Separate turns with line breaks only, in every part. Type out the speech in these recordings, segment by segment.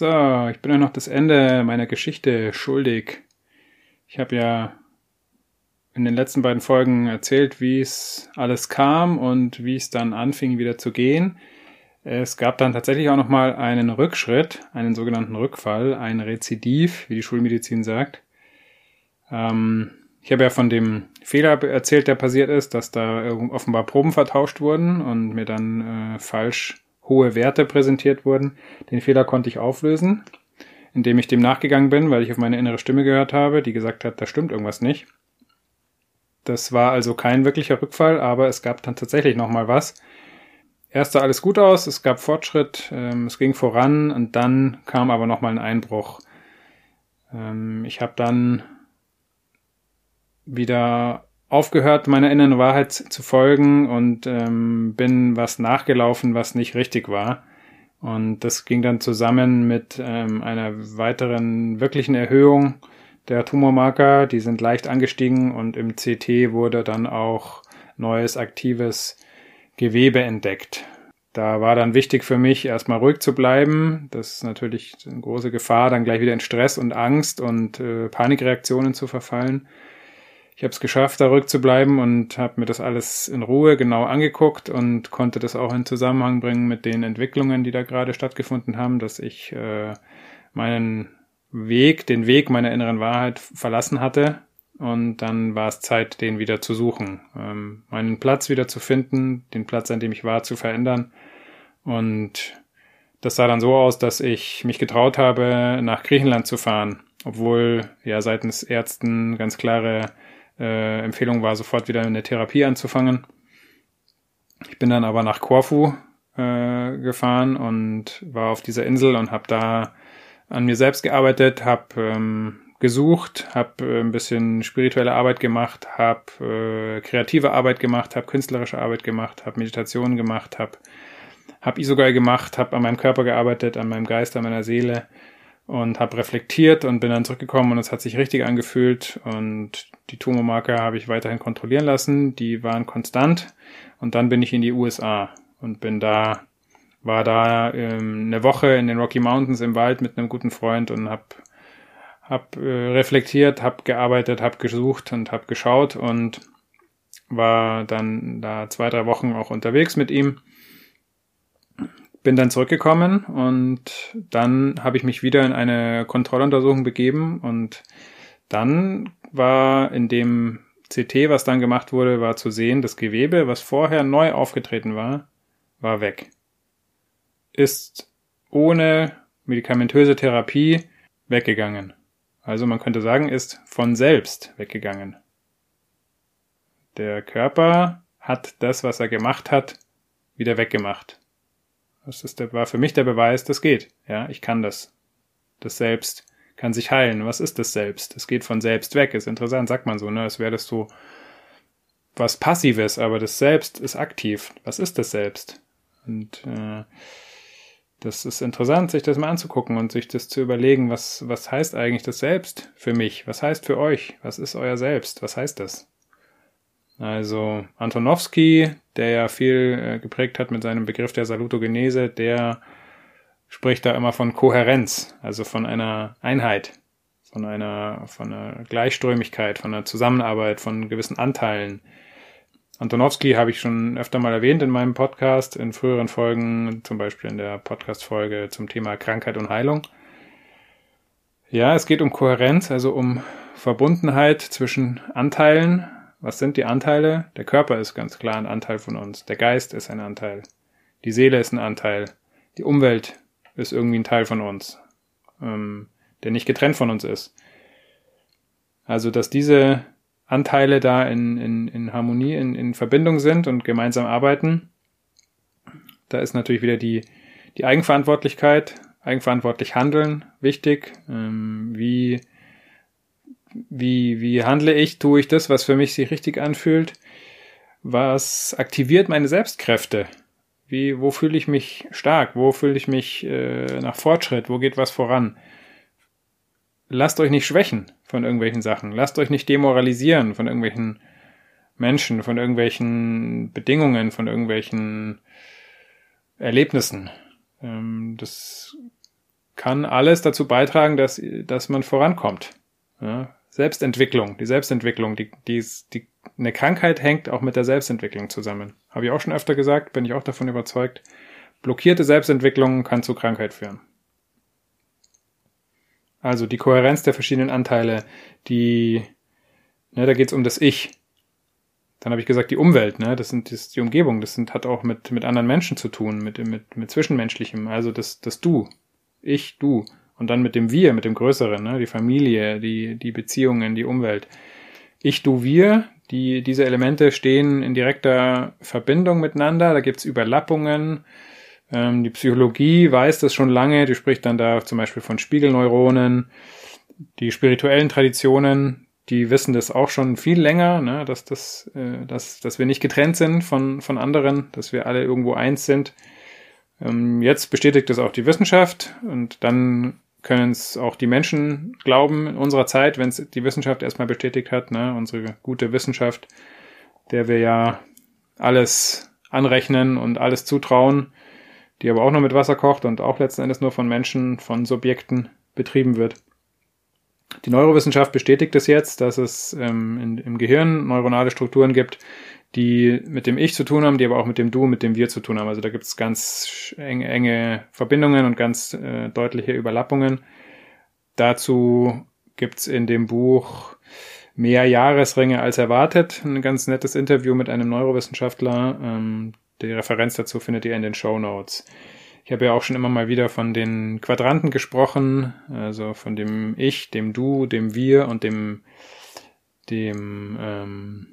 So, ich bin euch noch das Ende meiner Geschichte schuldig. Ich habe ja in den letzten beiden Folgen erzählt, wie es alles kam und wie es dann anfing wieder zu gehen. Es gab dann tatsächlich auch noch mal einen Rückschritt, einen sogenannten Rückfall, ein Rezidiv, wie die Schulmedizin sagt. Ähm, ich habe ja von dem Fehler erzählt, der passiert ist, dass da offenbar Proben vertauscht wurden und mir dann äh, falsch hohe Werte präsentiert wurden. Den Fehler konnte ich auflösen, indem ich dem nachgegangen bin, weil ich auf meine innere Stimme gehört habe, die gesagt hat, da stimmt irgendwas nicht. Das war also kein wirklicher Rückfall, aber es gab dann tatsächlich nochmal was. Erst sah alles gut aus, es gab Fortschritt, ähm, es ging voran und dann kam aber nochmal ein Einbruch. Ähm, ich habe dann wieder aufgehört, meiner inneren Wahrheit zu folgen und ähm, bin was nachgelaufen, was nicht richtig war. Und das ging dann zusammen mit ähm, einer weiteren wirklichen Erhöhung der Tumormarker. Die sind leicht angestiegen und im CT wurde dann auch neues aktives Gewebe entdeckt. Da war dann wichtig für mich, erstmal ruhig zu bleiben. Das ist natürlich eine große Gefahr, dann gleich wieder in Stress und Angst und äh, Panikreaktionen zu verfallen. Ich habe es geschafft, da ruhig zu bleiben und habe mir das alles in Ruhe genau angeguckt und konnte das auch in Zusammenhang bringen mit den Entwicklungen, die da gerade stattgefunden haben, dass ich äh, meinen Weg, den Weg meiner inneren Wahrheit verlassen hatte. Und dann war es Zeit, den wieder zu suchen, ähm, meinen Platz wieder zu finden, den Platz, an dem ich war, zu verändern. Und das sah dann so aus, dass ich mich getraut habe, nach Griechenland zu fahren, obwohl ja seitens Ärzten ganz klare äh, Empfehlung war, sofort wieder eine Therapie anzufangen. Ich bin dann aber nach Korfu äh, gefahren und war auf dieser Insel und habe da an mir selbst gearbeitet, habe ähm, gesucht, habe äh, ein bisschen spirituelle Arbeit gemacht, habe äh, kreative Arbeit gemacht, habe künstlerische Arbeit gemacht, habe Meditation gemacht, habe hab Isogai gemacht, habe an meinem Körper gearbeitet, an meinem Geist, an meiner Seele und habe reflektiert und bin dann zurückgekommen und es hat sich richtig angefühlt und die Tumormarker habe ich weiterhin kontrollieren lassen, die waren konstant und dann bin ich in die USA und bin da war da ähm, eine Woche in den Rocky Mountains im Wald mit einem guten Freund und habe hab, äh, reflektiert, habe gearbeitet, habe gesucht und habe geschaut und war dann da zwei, drei Wochen auch unterwegs mit ihm bin dann zurückgekommen und dann habe ich mich wieder in eine Kontrolluntersuchung begeben und dann war in dem CT, was dann gemacht wurde, war zu sehen, das Gewebe, was vorher neu aufgetreten war, war weg. Ist ohne medikamentöse Therapie weggegangen. Also man könnte sagen, ist von selbst weggegangen. Der Körper hat das, was er gemacht hat, wieder weggemacht. Das ist der, war für mich der Beweis, das geht. Ja, ich kann das. Das Selbst kann sich heilen. Was ist das Selbst? Es geht von selbst weg. Ist interessant, sagt man so, ne? Als wäre das so was Passives, aber das Selbst ist aktiv. Was ist das Selbst? Und äh, das ist interessant, sich das mal anzugucken und sich das zu überlegen, was, was heißt eigentlich das Selbst für mich? Was heißt für euch? Was ist euer Selbst? Was heißt das? Also Antonowski, der ja viel äh, geprägt hat mit seinem Begriff der Salutogenese, der spricht da immer von Kohärenz, also von einer Einheit, von einer, von einer Gleichströmigkeit, von einer Zusammenarbeit, von gewissen Anteilen. Antonowski habe ich schon öfter mal erwähnt in meinem Podcast, in früheren Folgen, zum Beispiel in der Podcast-Folge zum Thema Krankheit und Heilung. Ja, es geht um Kohärenz, also um Verbundenheit zwischen Anteilen, was sind die Anteile? Der Körper ist ganz klar ein Anteil von uns. Der Geist ist ein Anteil. Die Seele ist ein Anteil. Die Umwelt ist irgendwie ein Teil von uns, ähm, der nicht getrennt von uns ist. Also, dass diese Anteile da in, in, in Harmonie, in, in Verbindung sind und gemeinsam arbeiten, da ist natürlich wieder die, die Eigenverantwortlichkeit, eigenverantwortlich handeln wichtig. Ähm, wie, wie, wie handle ich? Tue ich das, was für mich sich richtig anfühlt? Was aktiviert meine Selbstkräfte? Wie, wo fühle ich mich stark? Wo fühle ich mich äh, nach Fortschritt? Wo geht was voran? Lasst euch nicht schwächen von irgendwelchen Sachen. Lasst euch nicht demoralisieren von irgendwelchen Menschen, von irgendwelchen Bedingungen, von irgendwelchen Erlebnissen. Ähm, das kann alles dazu beitragen, dass, dass man vorankommt. Ja? Selbstentwicklung, die Selbstentwicklung, die, die, die, eine Krankheit hängt auch mit der Selbstentwicklung zusammen. Habe ich auch schon öfter gesagt, bin ich auch davon überzeugt. Blockierte Selbstentwicklung kann zu Krankheit führen. Also die Kohärenz der verschiedenen Anteile, die, ne, da geht's um das Ich. Dann habe ich gesagt, die Umwelt, ne, das sind das die Umgebung, das sind, hat auch mit, mit anderen Menschen zu tun, mit, mit, mit Zwischenmenschlichem, also das, das Du, ich, du. Und dann mit dem Wir, mit dem Größeren, ne, die Familie, die, die Beziehungen, die Umwelt. Ich, du, wir, die, diese Elemente stehen in direkter Verbindung miteinander, da gibt's Überlappungen. Ähm, die Psychologie weiß das schon lange, die spricht dann da zum Beispiel von Spiegelneuronen. Die spirituellen Traditionen, die wissen das auch schon viel länger, ne, dass, das, äh, dass, dass wir nicht getrennt sind von, von anderen, dass wir alle irgendwo eins sind. Ähm, jetzt bestätigt das auch die Wissenschaft und dann können es auch die Menschen glauben in unserer Zeit, wenn es die Wissenschaft erstmal bestätigt hat, ne, unsere gute Wissenschaft, der wir ja alles anrechnen und alles zutrauen, die aber auch nur mit Wasser kocht und auch letzten Endes nur von Menschen, von Subjekten betrieben wird. Die Neurowissenschaft bestätigt es jetzt, dass es ähm, in, im Gehirn neuronale Strukturen gibt, die mit dem Ich zu tun haben, die aber auch mit dem Du, mit dem Wir zu tun haben. Also da gibt es ganz enge, enge Verbindungen und ganz äh, deutliche Überlappungen. Dazu gibt es in dem Buch mehr Jahresringe als erwartet. Ein ganz nettes Interview mit einem Neurowissenschaftler. Ähm, die Referenz dazu findet ihr in den Show Notes. Ich habe ja auch schon immer mal wieder von den Quadranten gesprochen, also von dem Ich, dem Du, dem Wir und dem, dem, ähm,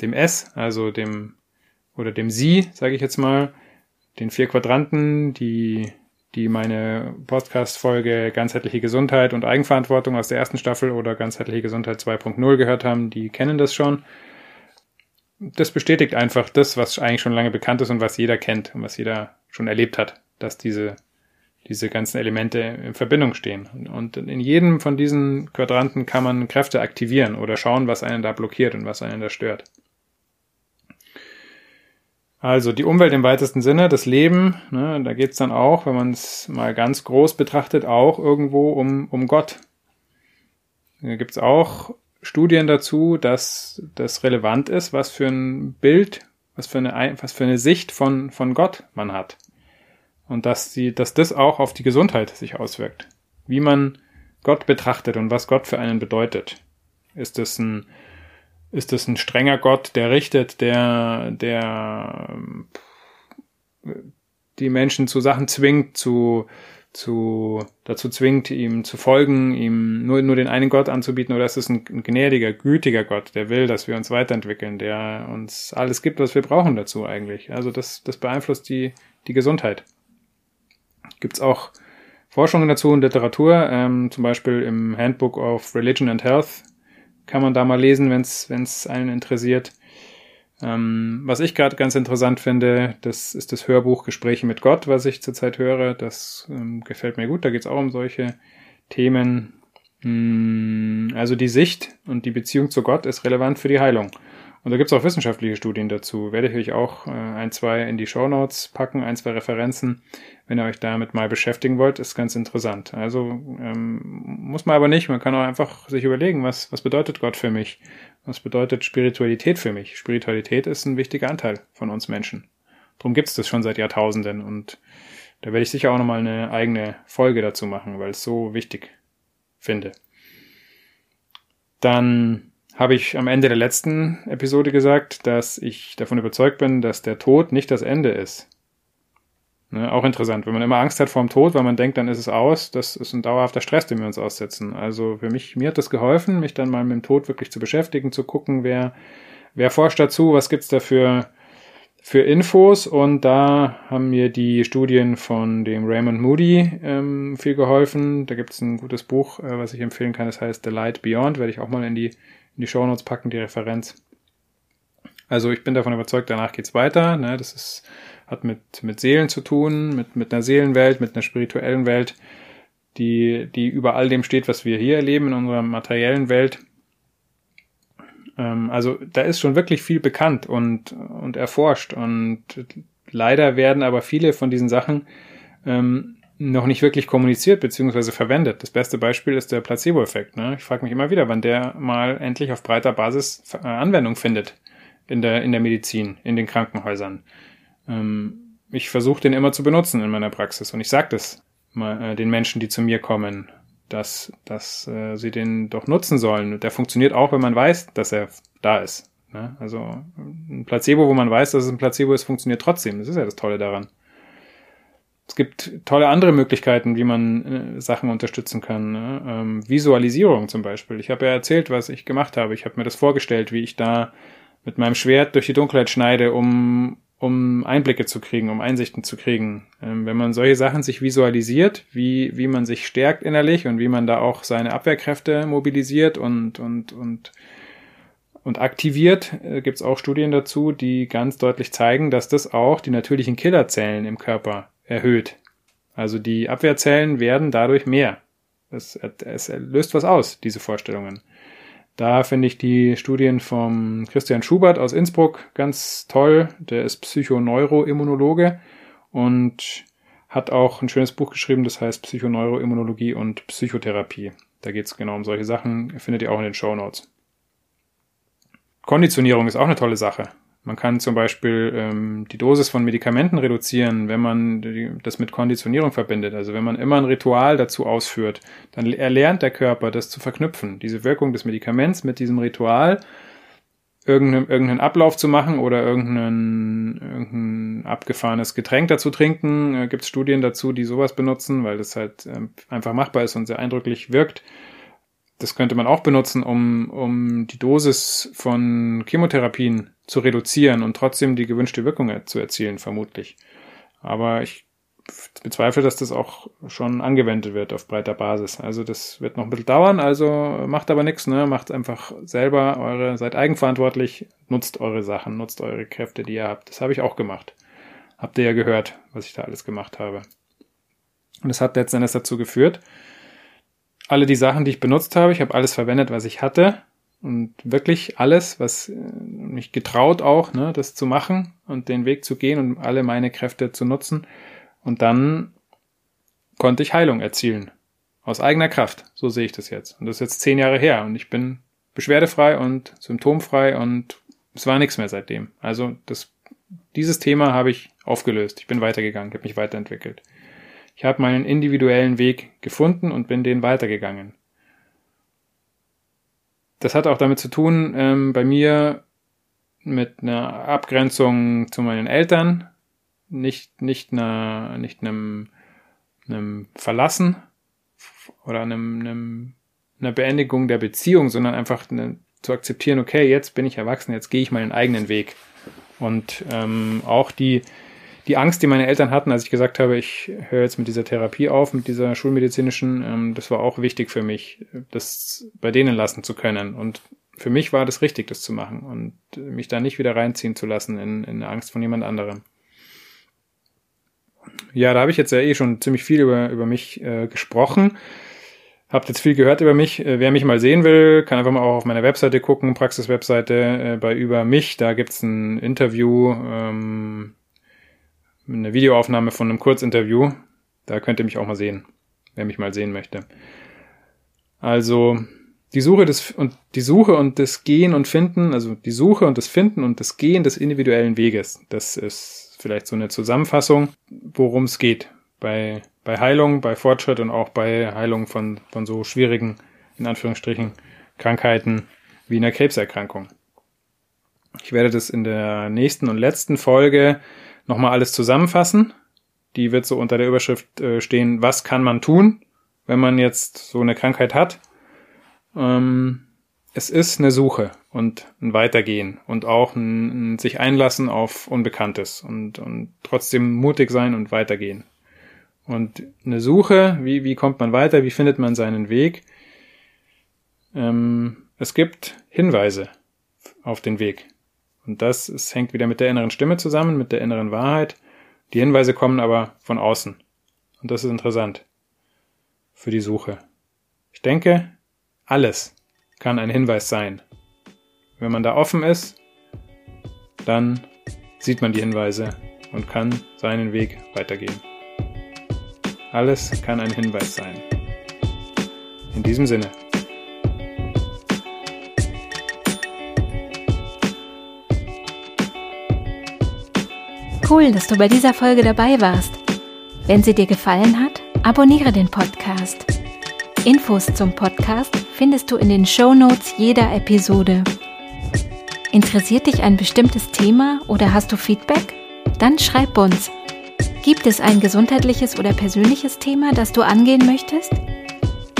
dem S, also dem oder dem Sie, sage ich jetzt mal, den vier Quadranten, die die meine Podcast-Folge Ganzheitliche Gesundheit und Eigenverantwortung aus der ersten Staffel oder Ganzheitliche Gesundheit 2.0 gehört haben, die kennen das schon. Das bestätigt einfach das, was eigentlich schon lange bekannt ist und was jeder kennt und was jeder schon erlebt hat dass diese, diese ganzen Elemente in Verbindung stehen. Und in jedem von diesen Quadranten kann man Kräfte aktivieren oder schauen, was einen da blockiert und was einen da stört. Also die Umwelt im weitesten Sinne, das Leben, ne, da geht's dann auch, wenn man es mal ganz groß betrachtet, auch irgendwo um, um Gott. Da gibt's auch Studien dazu, dass das relevant ist, was für ein Bild, was für eine, was für eine Sicht von, von Gott man hat. Und dass sie, dass das auch auf die Gesundheit sich auswirkt. Wie man Gott betrachtet und was Gott für einen bedeutet. Ist es ein, ist es ein strenger Gott, der richtet, der, der die Menschen zu Sachen zwingt, zu, zu, dazu zwingt, ihm zu folgen, ihm nur, nur den einen Gott anzubieten, oder ist es ein, ein gnädiger, gütiger Gott, der will, dass wir uns weiterentwickeln, der uns alles gibt, was wir brauchen dazu eigentlich. Also das, das beeinflusst die, die Gesundheit. Gibt es auch Forschungen dazu in Literatur, ähm, zum Beispiel im Handbook of Religion and Health kann man da mal lesen, wenn es einen interessiert. Ähm, was ich gerade ganz interessant finde, das ist das Hörbuch Gespräche mit Gott, was ich zurzeit höre. Das ähm, gefällt mir gut. Da geht es auch um solche Themen. Mm, also die Sicht und die Beziehung zu Gott ist relevant für die Heilung. Und da gibt es auch wissenschaftliche Studien dazu. Werde ich euch auch äh, ein, zwei in die Show Notes packen, ein, zwei Referenzen, wenn ihr euch damit mal beschäftigen wollt, ist ganz interessant. Also ähm, muss man aber nicht, man kann auch einfach sich überlegen, was, was bedeutet Gott für mich? Was bedeutet Spiritualität für mich? Spiritualität ist ein wichtiger Anteil von uns Menschen. Darum gibt es das schon seit Jahrtausenden und da werde ich sicher auch nochmal eine eigene Folge dazu machen, weil es so wichtig finde. Dann habe ich am Ende der letzten Episode gesagt, dass ich davon überzeugt bin, dass der Tod nicht das Ende ist. Ne, auch interessant, wenn man immer Angst hat vor dem Tod, weil man denkt, dann ist es aus, das ist ein dauerhafter Stress, den wir uns aussetzen. Also für mich, mir hat das geholfen, mich dann mal mit dem Tod wirklich zu beschäftigen, zu gucken, wer, wer forscht dazu, was gibt's da für, für Infos und da haben mir die Studien von dem Raymond Moody ähm, viel geholfen. Da gibt es ein gutes Buch, äh, was ich empfehlen kann, das heißt The Light Beyond, werde ich auch mal in die, in die Show Notes packen, die Referenz. Also ich bin davon überzeugt, danach geht's weiter. Ne? Das ist, hat mit, mit Seelen zu tun, mit, mit einer Seelenwelt, mit einer spirituellen Welt, die, die über all dem steht, was wir hier erleben in unserer materiellen Welt. Ähm, also da ist schon wirklich viel bekannt und, und erforscht und leider werden aber viele von diesen Sachen ähm, noch nicht wirklich kommuniziert bzw. verwendet. Das beste Beispiel ist der Placebo-Effekt. Ne? Ich frage mich immer wieder, wann der mal endlich auf breiter Basis äh, Anwendung findet in der, in der Medizin, in den Krankenhäusern. Ähm, ich versuche den immer zu benutzen in meiner Praxis und ich sage das mal, äh, den Menschen, die zu mir kommen dass, dass äh, sie den doch nutzen sollen. Der funktioniert auch, wenn man weiß, dass er da ist. Ne? Also ein Placebo, wo man weiß, dass es ein Placebo ist, funktioniert trotzdem. Das ist ja das Tolle daran. Es gibt tolle andere Möglichkeiten, wie man äh, Sachen unterstützen kann. Ne? Ähm, Visualisierung zum Beispiel. Ich habe ja erzählt, was ich gemacht habe. Ich habe mir das vorgestellt, wie ich da mit meinem Schwert durch die Dunkelheit schneide, um um Einblicke zu kriegen, um Einsichten zu kriegen. Ähm, wenn man solche Sachen sich visualisiert, wie, wie man sich stärkt innerlich und wie man da auch seine Abwehrkräfte mobilisiert und, und, und, und aktiviert, äh, gibt es auch Studien dazu, die ganz deutlich zeigen, dass das auch die natürlichen Killerzellen im Körper erhöht. Also die Abwehrzellen werden dadurch mehr. Es, es löst was aus, diese Vorstellungen. Da finde ich die Studien vom Christian Schubert aus Innsbruck ganz toll. Der ist Psychoneuroimmunologe und hat auch ein schönes Buch geschrieben, das heißt Psychoneuroimmunologie und Psychotherapie. Da geht es genau um solche Sachen, findet ihr auch in den Show Notes. Konditionierung ist auch eine tolle Sache. Man kann zum Beispiel ähm, die Dosis von Medikamenten reduzieren, wenn man das mit Konditionierung verbindet. Also wenn man immer ein Ritual dazu ausführt, dann erlernt der Körper, das zu verknüpfen, diese Wirkung des Medikaments mit diesem Ritual, irgendeinen, irgendeinen Ablauf zu machen oder irgendein, irgendein abgefahrenes Getränk dazu trinken. Äh, Gibt es Studien dazu, die sowas benutzen, weil das halt äh, einfach machbar ist und sehr eindrücklich wirkt das könnte man auch benutzen, um, um die Dosis von Chemotherapien zu reduzieren und trotzdem die gewünschte Wirkung zu erzielen, vermutlich. Aber ich bezweifle, dass das auch schon angewendet wird auf breiter Basis. Also das wird noch ein bisschen dauern, also macht aber nichts, ne? Macht einfach selber eure, seid eigenverantwortlich, nutzt eure Sachen, nutzt eure Kräfte, die ihr habt. Das habe ich auch gemacht. Habt ihr ja gehört, was ich da alles gemacht habe. Und das hat letztendlich dazu geführt, alle die Sachen, die ich benutzt habe. Ich habe alles verwendet, was ich hatte. Und wirklich alles, was äh, mich getraut auch, ne, das zu machen und den Weg zu gehen und alle meine Kräfte zu nutzen. Und dann konnte ich Heilung erzielen. Aus eigener Kraft. So sehe ich das jetzt. Und das ist jetzt zehn Jahre her. Und ich bin beschwerdefrei und symptomfrei und es war nichts mehr seitdem. Also das, dieses Thema habe ich aufgelöst. Ich bin weitergegangen, habe mich weiterentwickelt. Ich habe meinen individuellen Weg gefunden und bin den weitergegangen. Das hat auch damit zu tun, ähm, bei mir mit einer Abgrenzung zu meinen Eltern, nicht, nicht, einer, nicht einem, einem Verlassen oder einem, einem, einer Beendigung der Beziehung, sondern einfach eine, zu akzeptieren, okay, jetzt bin ich erwachsen, jetzt gehe ich meinen eigenen Weg. Und ähm, auch die, die Angst, die meine Eltern hatten, als ich gesagt habe, ich höre jetzt mit dieser Therapie auf, mit dieser schulmedizinischen, ähm, das war auch wichtig für mich, das bei denen lassen zu können. Und für mich war das richtig, das zu machen und mich da nicht wieder reinziehen zu lassen in, in Angst von jemand anderem. Ja, da habe ich jetzt ja eh schon ziemlich viel über, über mich äh, gesprochen. Habt jetzt viel gehört über mich. Äh, wer mich mal sehen will, kann einfach mal auch auf meiner Webseite gucken, Praxiswebseite äh, bei Über mich. Da gibt's ein Interview ähm, eine Videoaufnahme von einem Kurzinterview. Da könnt ihr mich auch mal sehen, wer mich mal sehen möchte. Also die Suche des und die Suche und das Gehen und Finden, also die Suche und das Finden und das Gehen des individuellen Weges. Das ist vielleicht so eine Zusammenfassung, worum es geht bei bei Heilung, bei Fortschritt und auch bei Heilung von von so schwierigen in Anführungsstrichen Krankheiten wie einer Krebserkrankung. Ich werde das in der nächsten und letzten Folge nochmal alles zusammenfassen. Die wird so unter der Überschrift äh, stehen, was kann man tun, wenn man jetzt so eine Krankheit hat. Ähm, es ist eine Suche und ein Weitergehen und auch ein, ein sich einlassen auf Unbekanntes und, und trotzdem mutig sein und weitergehen. Und eine Suche, wie, wie kommt man weiter, wie findet man seinen Weg? Ähm, es gibt Hinweise auf den Weg. Und das es hängt wieder mit der inneren Stimme zusammen, mit der inneren Wahrheit. Die Hinweise kommen aber von außen. Und das ist interessant für die Suche. Ich denke, alles kann ein Hinweis sein. Wenn man da offen ist, dann sieht man die Hinweise und kann seinen Weg weitergehen. Alles kann ein Hinweis sein. In diesem Sinne.
Cool, dass du bei dieser Folge dabei warst. Wenn sie dir gefallen hat, abonniere den Podcast. Infos zum Podcast findest du in den Show Notes jeder Episode. Interessiert dich ein bestimmtes Thema oder hast du Feedback? Dann schreib uns. Gibt es ein gesundheitliches oder persönliches Thema, das du angehen möchtest?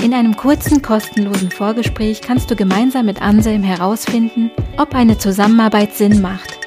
In einem kurzen, kostenlosen Vorgespräch kannst du gemeinsam mit Anselm herausfinden, ob eine Zusammenarbeit Sinn macht.